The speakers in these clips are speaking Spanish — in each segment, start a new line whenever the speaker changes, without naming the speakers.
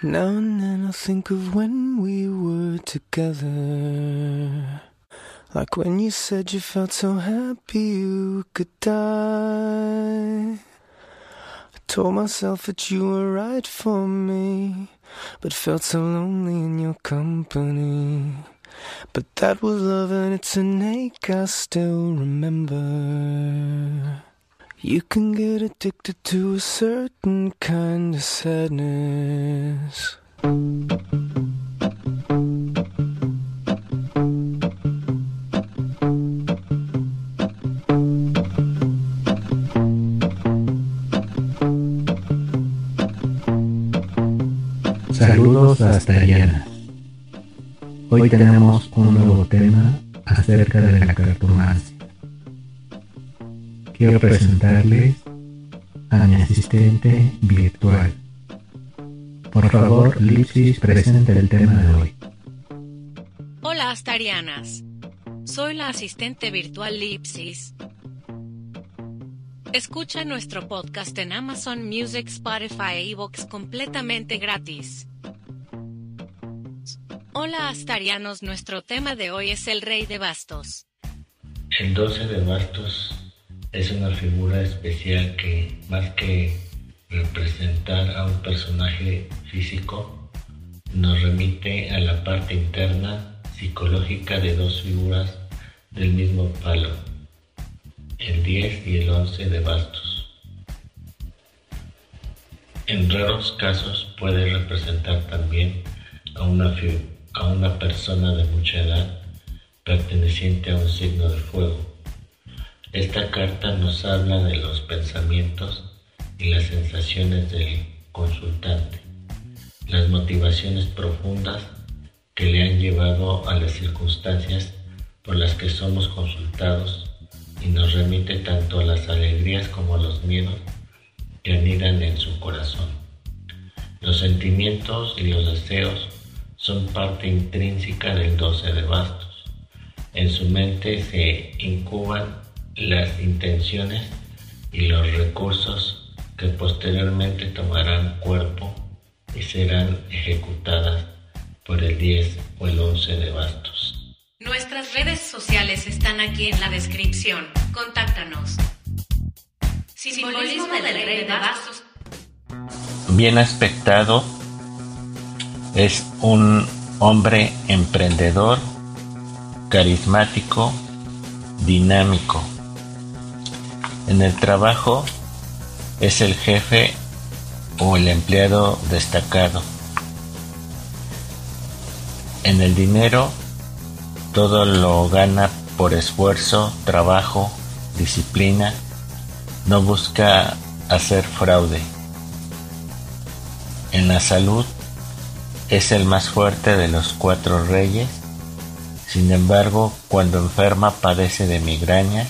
Now and then I think of when we were together. Like when you said you felt so happy you could die. I told myself that you were right for me, but felt so lonely in your company. But that was love and it's an ache I still remember. You can get addicted to a certain kind of sadness.
Saludos hasta Ariana. Hoy tenemos un nuevo tema acerca de la cartomancia. Quiero presentarles a mi asistente virtual. Por favor, Lipsis, presente el tema de hoy.
Hola Astarianas. Soy la asistente virtual Lipsis. Escucha nuestro podcast en Amazon Music, Spotify e iVoox completamente gratis. Hola Astarianos, nuestro tema de hoy es el Rey de Bastos.
El 12 de Bastos es una figura especial que, más que representar a un personaje físico, nos remite a la parte interna psicológica de dos figuras del mismo palo, el 10 y el 11 de bastos. En raros casos puede representar también a una, a una persona de mucha edad perteneciente a un signo de fuego. Esta carta nos habla de los pensamientos y las sensaciones del consultante, las motivaciones profundas que le han llevado a las circunstancias por las que somos consultados y nos remite tanto a las alegrías como a los miedos que anidan en su corazón. Los sentimientos y los deseos son parte intrínseca del 12 de bastos. En su mente se incuban las intenciones y los recursos que posteriormente tomarán cuerpo y serán ejecutadas por el 10 o el 11 de bastos.
Nuestras redes sociales están aquí en la descripción. Contáctanos. Simbolismo del rey de bastos.
Bien aspectado, es un hombre emprendedor, carismático, dinámico. En el trabajo es el jefe o el empleado destacado. En el dinero todo lo gana por esfuerzo, trabajo, disciplina, no busca hacer fraude. En la salud es el más fuerte de los cuatro reyes, sin embargo cuando enferma padece de migrañas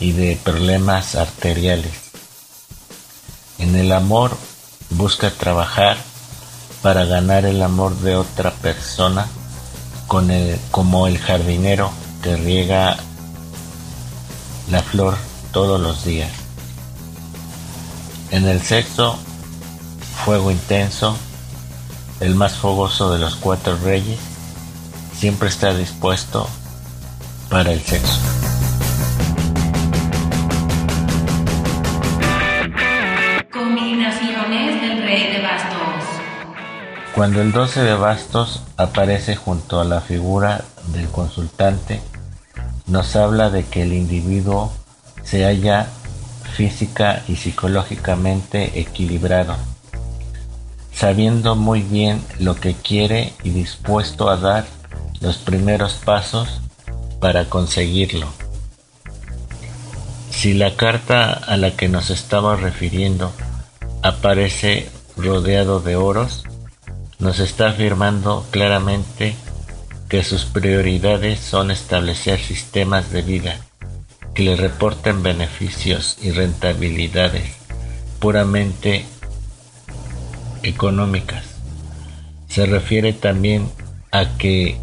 y de problemas arteriales. En el amor busca trabajar para ganar el amor de otra persona como el jardinero que riega la flor todos los días. En el sexo, fuego intenso, el más fogoso de los cuatro reyes, siempre está dispuesto para el sexo. Cuando el 12 de bastos aparece junto a la figura del consultante, nos habla de que el individuo se halla física y psicológicamente equilibrado, sabiendo muy bien lo que quiere y dispuesto a dar los primeros pasos para conseguirlo. Si la carta a la que nos estamos refiriendo aparece rodeado de oros, nos está afirmando claramente que sus prioridades son establecer sistemas de vida que le reporten beneficios y rentabilidades puramente económicas. Se refiere también a que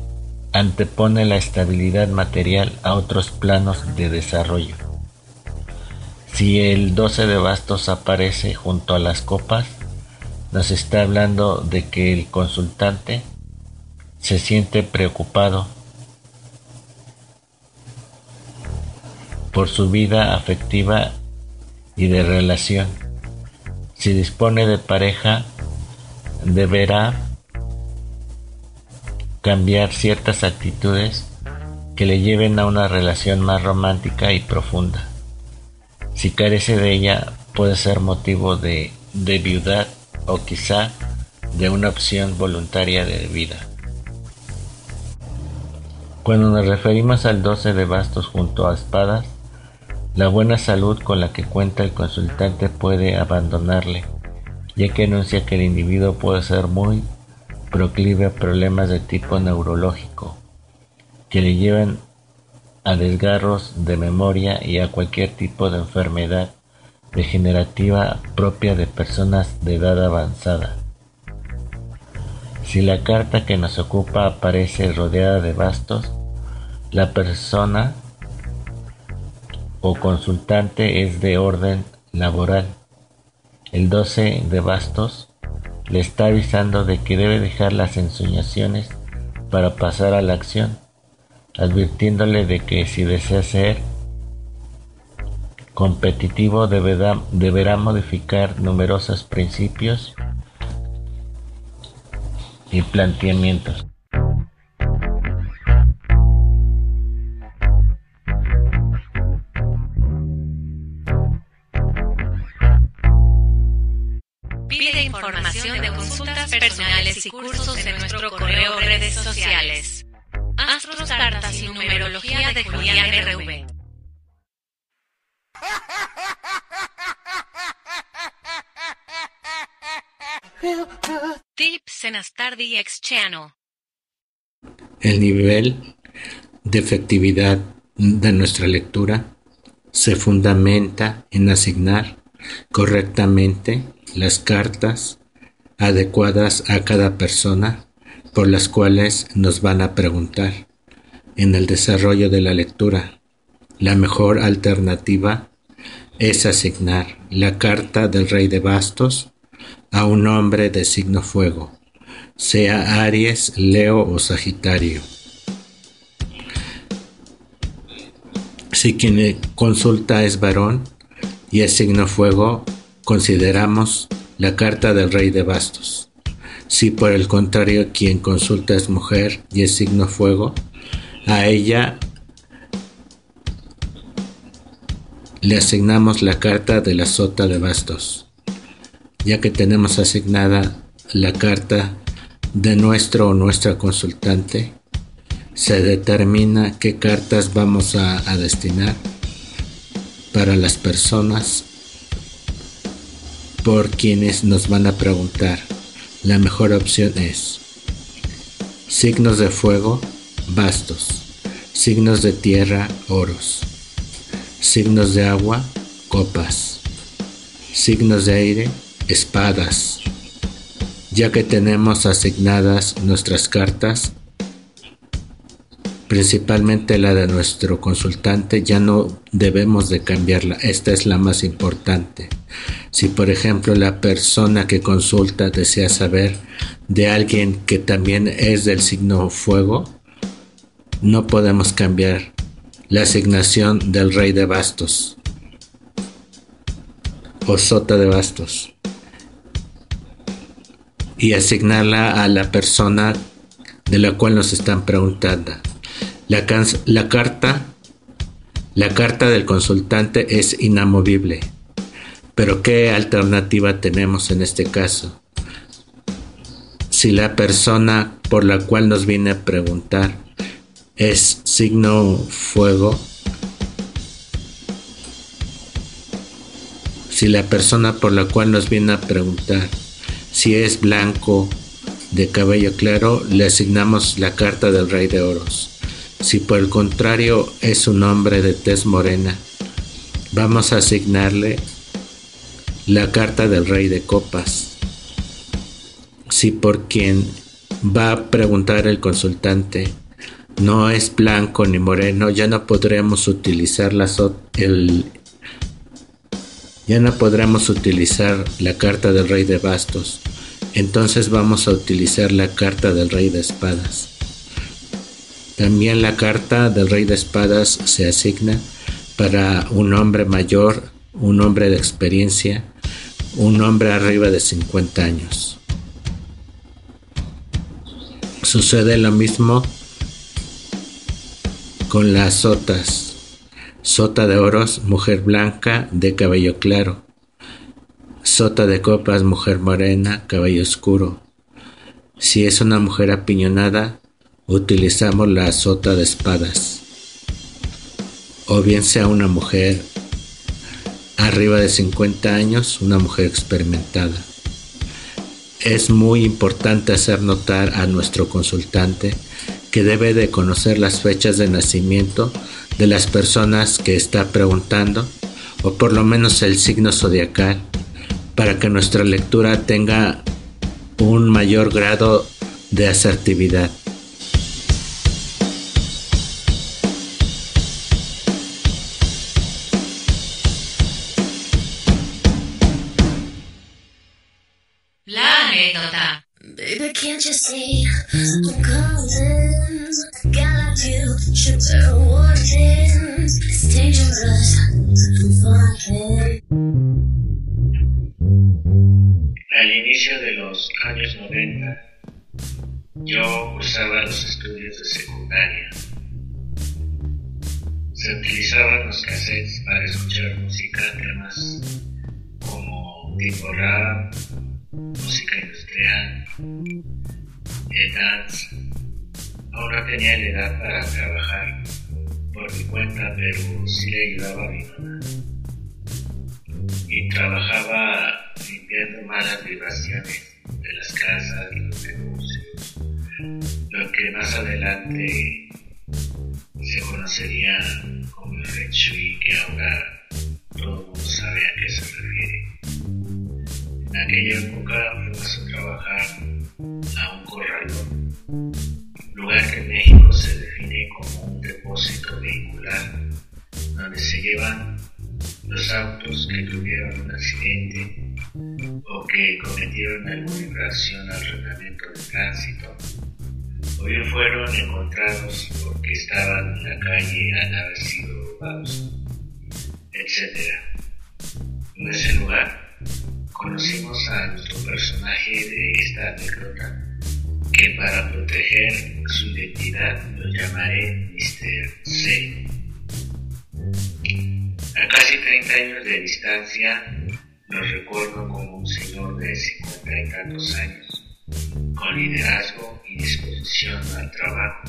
antepone la estabilidad material a otros planos de desarrollo. Si el 12 de bastos aparece junto a las copas,
nos está hablando de que el consultante se siente preocupado por su vida afectiva y de relación. Si dispone de pareja, deberá cambiar ciertas actitudes que le lleven a una relación más romántica y profunda. Si carece de ella, puede ser motivo de, de o quizá de una opción voluntaria de vida. Cuando nos referimos al 12 de bastos junto a espadas, la buena salud con la que cuenta el consultante puede abandonarle, ya que anuncia que el individuo puede ser muy proclive a problemas de tipo neurológico, que le llevan a desgarros de memoria y a cualquier tipo de enfermedad degenerativa propia de personas de edad avanzada. Si la carta que nos ocupa aparece rodeada de bastos, la persona o consultante es de orden laboral. El 12 de bastos le está avisando de que debe dejar las ensoñaciones para pasar a la acción, advirtiéndole de que si desea ser competitivo deberá, deberá modificar numerosos principios y planteamientos.
Pide información de consultas personales y cursos en nuestro correo redes sociales. Astros, cartas y numerología de Julián RV. Tips en Astardi X Channel.
El nivel de efectividad de nuestra lectura se fundamenta en asignar correctamente las cartas adecuadas a cada persona por las cuales nos van a preguntar. En el desarrollo de la lectura, la mejor alternativa es asignar la carta del rey de bastos a un hombre de signo fuego, sea Aries, Leo o Sagitario. Si quien consulta es varón y es signo fuego, consideramos la carta del rey de bastos. Si por el contrario quien consulta es mujer y es signo fuego, a ella le asignamos la carta de la sota de bastos, ya que tenemos asignada la carta de nuestro o nuestra consultante, se determina qué cartas vamos a, destinar para las personas por quienes nos van a preguntar. La mejor opción es signos de fuego, bastos, signos de tierra, oros, signos de agua, copas, signos de aire, espadas. Ya que tenemos asignadas nuestras cartas, principalmente la de nuestro consultante, ya no debemos de cambiarla. Esta es la más importante. Si por ejemplo la persona que consulta desea saber de alguien que también es del signo fuego, no podemos cambiar la asignación del rey de bastos o sota de bastos y asignarla a la persona de la cual nos están preguntando. La, la, carta, la carta del consultante es inamovible. Pero ¿qué alternativa tenemos en este caso? Si la persona por la cual nos viene a preguntar es signo fuego, si la persona por la cual nos viene a preguntar si es blanco de cabello claro, le asignamos la carta del rey de oros. Si por el contrario es un hombre de tez morena, vamos a asignarle la carta del rey de copas. Si por quien va a preguntar el consultante no es blanco ni moreno, ya no podremos utilizar la el, ya no podremos utilizar la carta del rey de bastos, entonces vamos a utilizar la carta del rey de espadas. También la carta del rey de espadas se asigna para un hombre mayor, un hombre de experiencia, un hombre arriba de 50 años. Sucede lo mismo con las sotas. Sota de oros, mujer blanca de cabello claro. Sota de copas, mujer morena, cabello oscuro. Si es una mujer apiñonada, utilizamos la sota de espadas. O bien sea una mujer arriba de 50 años, una mujer experimentada. Es muy importante hacer notar a nuestro consultante que debe de conocer las fechas de nacimiento de las personas que está preguntando, o por lo menos el signo zodiacal, para que nuestra lectura tenga un mayor grado de asertividad.
Al inicio de los años 90, yo cursaba los estudios de secundaria. Se utilizaban los cassettes para escuchar música, temas como tipo rap, música industrial, dance. Aún tenía la edad para trabajar por mi cuenta, pero sí le ayudaba a mi mamá. Y trabajaba limpiando malas vibraciones de las casas los negocios, lo que más adelante se conocería como el Feng Shui, que ahora todo el mundo sabe a qué se refiere. En aquella época fuimos a trabajar a un corralón, lugar que en México se define como un depósito vehicular, donde se llevan los autos que tuvieron un accidente o que cometieron alguna infracción al reglamento de tránsito, o bien fueron encontrados porque estaban en la calle al haber sido robados, etc. En ese lugar conocimos a nuestro personaje de esta anécdota, que para proteger su identidad lo llamaré Mr. C. A casi 30 años de distancia, lo recuerdo como un señor de 50 y tantos años, con liderazgo y disposición al trabajo.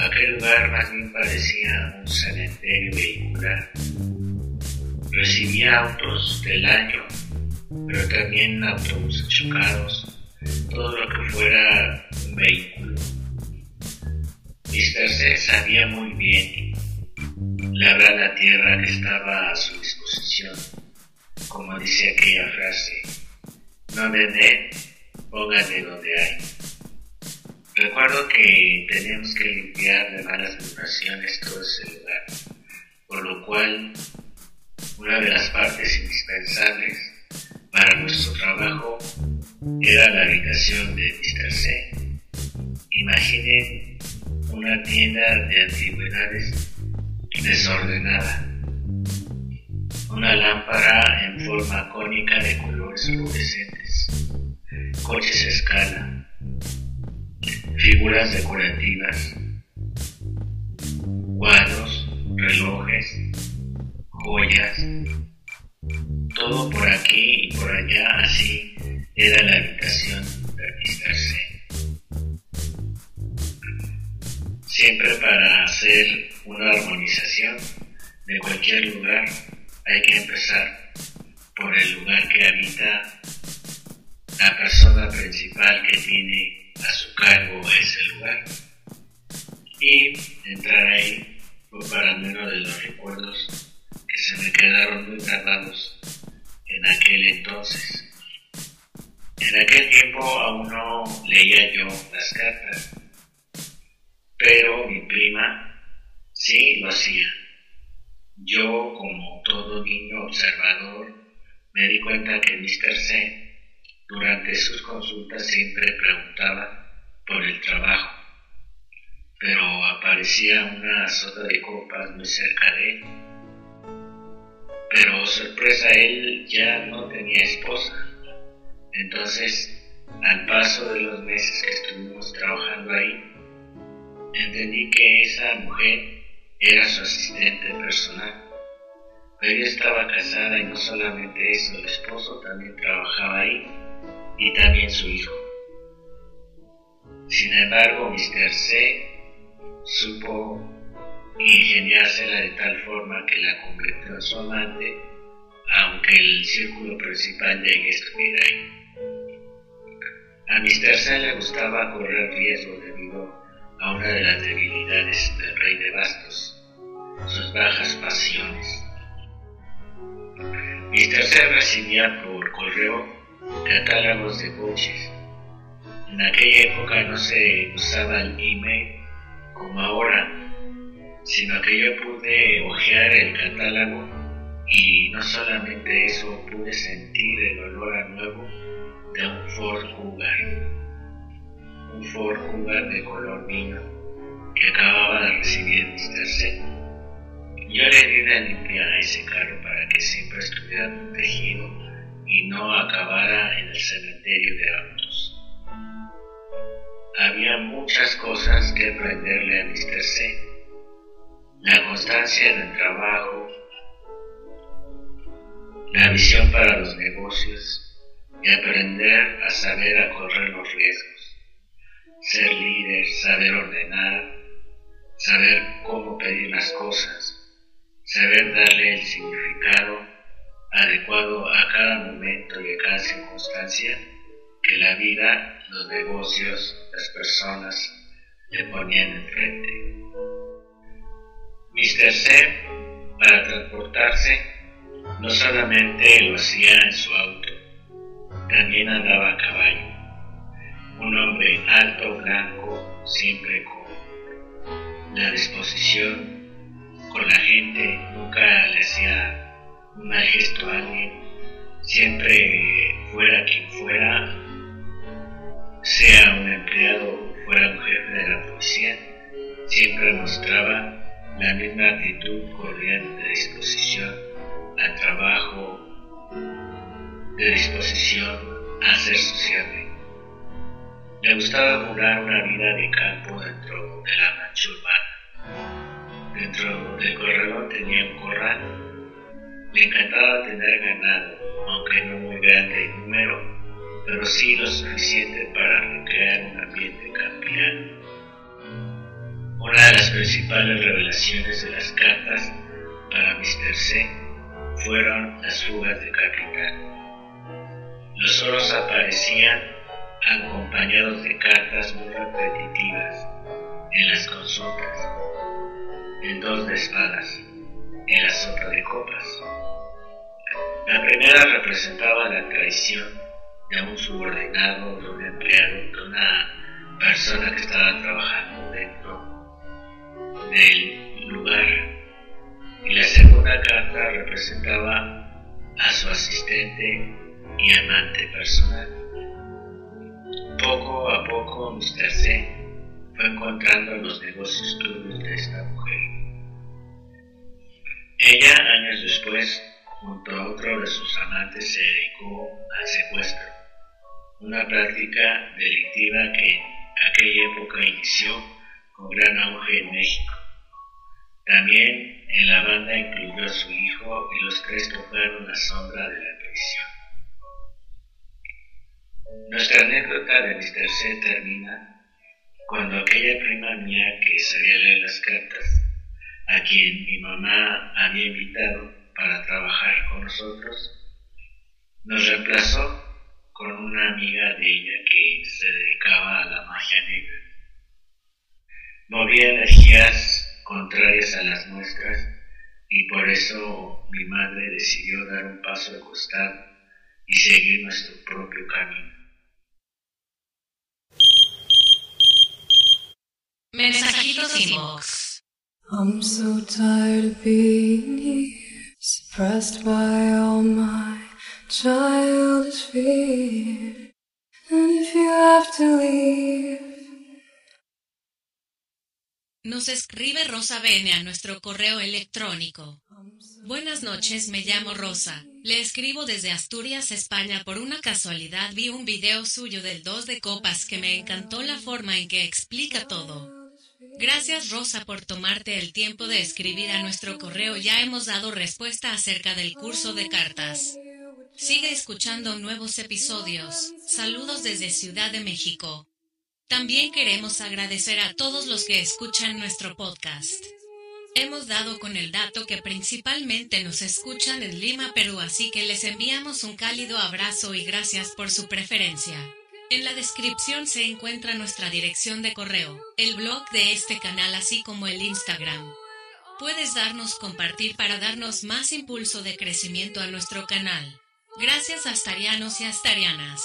Aquel lugar más bien parecía un cementerio vehicular. Recibía autos del año, pero también autobuses chocados, todo lo que fuera un vehículo. Mr. C sabía muy bien labrar la tierra que estaba a su disposición, como dice aquella frase, no vender, póngale donde hay. Recuerdo que teníamos que limpiar de malas vibraciones todo ese lugar, por lo cual una de las partes indispensables para nuestro trabajo era la habitación de Mr. C. Imaginen una tienda de antigüedades desordenada. Una lámpara en forma cónica de colores fluorescentes, coches a escala, figuras decorativas, cuadros, relojes, joyas, todo por aquí y por allá, así era la habitación de. C. Siempre para hacer una armonización de cualquier lugar hay que empezar por el lugar que habita la persona principal que tiene a su cargo ese lugar y entrar ahí fue para menos de los recuerdos que se me quedaron muy grabados en aquel entonces. En aquel tiempo aún no leía yo las cartas, pero mi prima sí lo hacía. Yo, como todo niño observador, me di cuenta que Mr. C Durante sus consultas siempre preguntaba por el trabajo, pero aparecía una sota de copas muy cerca de él. Pero sorpresa, él ya no tenía esposa. Entonces, al paso de los meses que estuvimos trabajando ahí, entendí que esa mujer era su asistente personal. Pero ella estaba casada y no solamente eso, el esposo también trabajaba ahí y también su hijo. Sin embargo, Mr. C supo ingeniársela de tal forma que la convirtió en su amante, aunque el círculo principal de ella estuviera ahí. A Mr. C le gustaba correr riesgo debido a una de las debilidades del rey de bastos, sus bajas pasiones. Mr. C recibía por correo catálogos de coches. En aquella época no se usaba el email como ahora, sino que yo pude hojear el catálogo y no solamente eso, pude sentir el olor a nuevo de un Ford Cougar. Un Ford Cougar de color vino que acababa de recibir Mr. C. Yo le di una limpia a ese carro para que siempre estuviera protegido y no acabara en el cementerio de autos. Había muchas cosas que aprenderle a Mr. C. La constancia en el trabajo, la visión para los negocios y aprender a saber a correr los riesgos, ser líder, saber ordenar, saber cómo pedir las cosas, saber darle el significado adecuado a cada momento y a cada circunstancia que la vida, los negocios, las personas le ponían enfrente. Mr. C, para transportarse, no solamente lo hacía en su auto, también andaba a caballo. Un hombre alto, blanco, siempre con la disposición con la gente, nunca le hacía un mal gesto a alguien, siempre fuera quien fuera, sea un empleado o fuera un jefe de la policía, siempre mostraba la misma actitud cordial de disposición al trabajo, de disposición a ser sociable. Le gustaba jugar una vida de campo dentro de la mancha urbana. Dentro del corredor tenía un corral. Le encantaba tener ganado, aunque no muy grande en número, pero sí lo suficiente para recrear un ambiente campiano. Una de las principales revelaciones de las cartas para Mr. C fueron las fugas de capitán. Los oros aparecían acompañados de cartas muy repetitivas en las consultas, en dos de espadas, en la sopa de copas. La primera representaba la traición de un subordinado, de un empleado, de una persona que estaba trabajando dentro del lugar. Y la segunda carta representaba a su asistente y amante personal. Poco a poco Mr. C fue encontrando los negocios turbios de esta mujer. Ella, años después, junto a otro de sus amantes, se dedicó al secuestro, una práctica delictiva que en aquella época inició con gran auge en México. También en la banda incluyó a su hijo y los tres tocaron la sombra de la prisión. Nuestra anécdota de Mr. C termina cuando aquella prima mía que sabía leer las cartas, a quien mi mamá había invitado para trabajar con nosotros, nos reemplazó con una amiga de ella que se dedicaba a la magia negra. Movía energías contrarias a las nuestras y por eso mi madre decidió dar un paso al costado y seguir nuestro propio camino.
Mensajitos inbox.
I'm so tired of being here, suppressed by all my childish fears. have to leave.
Nos escribe Rosa Bene a nuestro correo electrónico. Buenas noches, me llamo Rosa. Le escribo desde Asturias, España. Por una casualidad vi un video suyo del 2 de copas que me encantó la forma en que explica todo. Gracias Rosa por tomarte el tiempo de escribir a nuestro correo. Ya hemos dado respuesta acerca del curso de cartas. Sigue escuchando nuevos episodios. Saludos desde Ciudad de México. También queremos agradecer a todos los que escuchan nuestro podcast. Hemos dado con el dato que principalmente nos escuchan en Lima, Perú, así que les enviamos un cálido abrazo y gracias por su preferencia. En la descripción se encuentra nuestra dirección de correo, el blog de este canal así como el Instagram. Puedes darnos compartir para darnos más impulso de crecimiento a nuestro canal. Gracias astarianos y astarianas.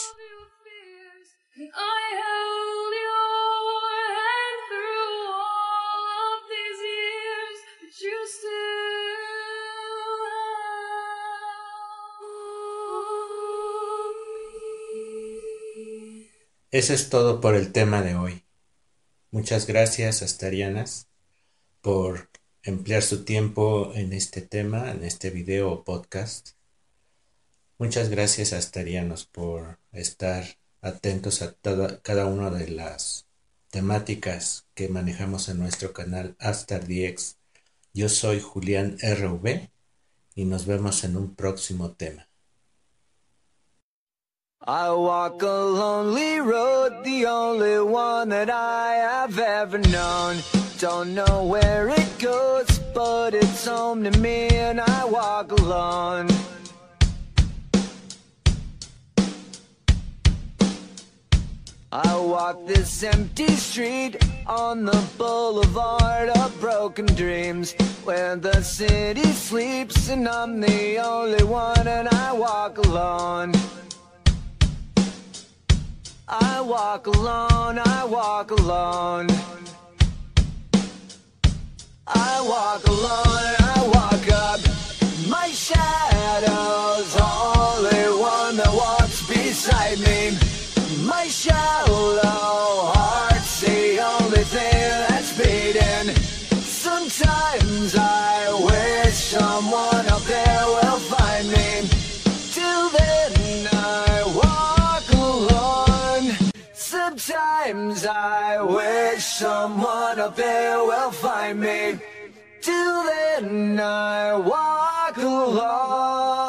Eso es todo por el tema de hoy. Muchas gracias, Astarianas, por emplear su tiempo en este tema, en este video o podcast. Muchas gracias, Astarianos, por estar atentos a cada una de las temáticas que manejamos en nuestro canal Astar DX. Yo soy Julián RV y nos vemos en un próximo tema.
I walk a lonely road, the only one that I have ever known. Don't know where it goes, but it's home to me, and I walk alone. I walk this empty street on the boulevard of broken dreams where the city sleeps and I'm the only one and I walk alone. I walk alone, I walk alone. I walk alone, I walk up. My shadow's only one that walks beside me. My shallow heart's the only thing that's beating. Sometimes I wish someone up there will find me. Sometimes I wish someone up there will find me. Till then I walk along.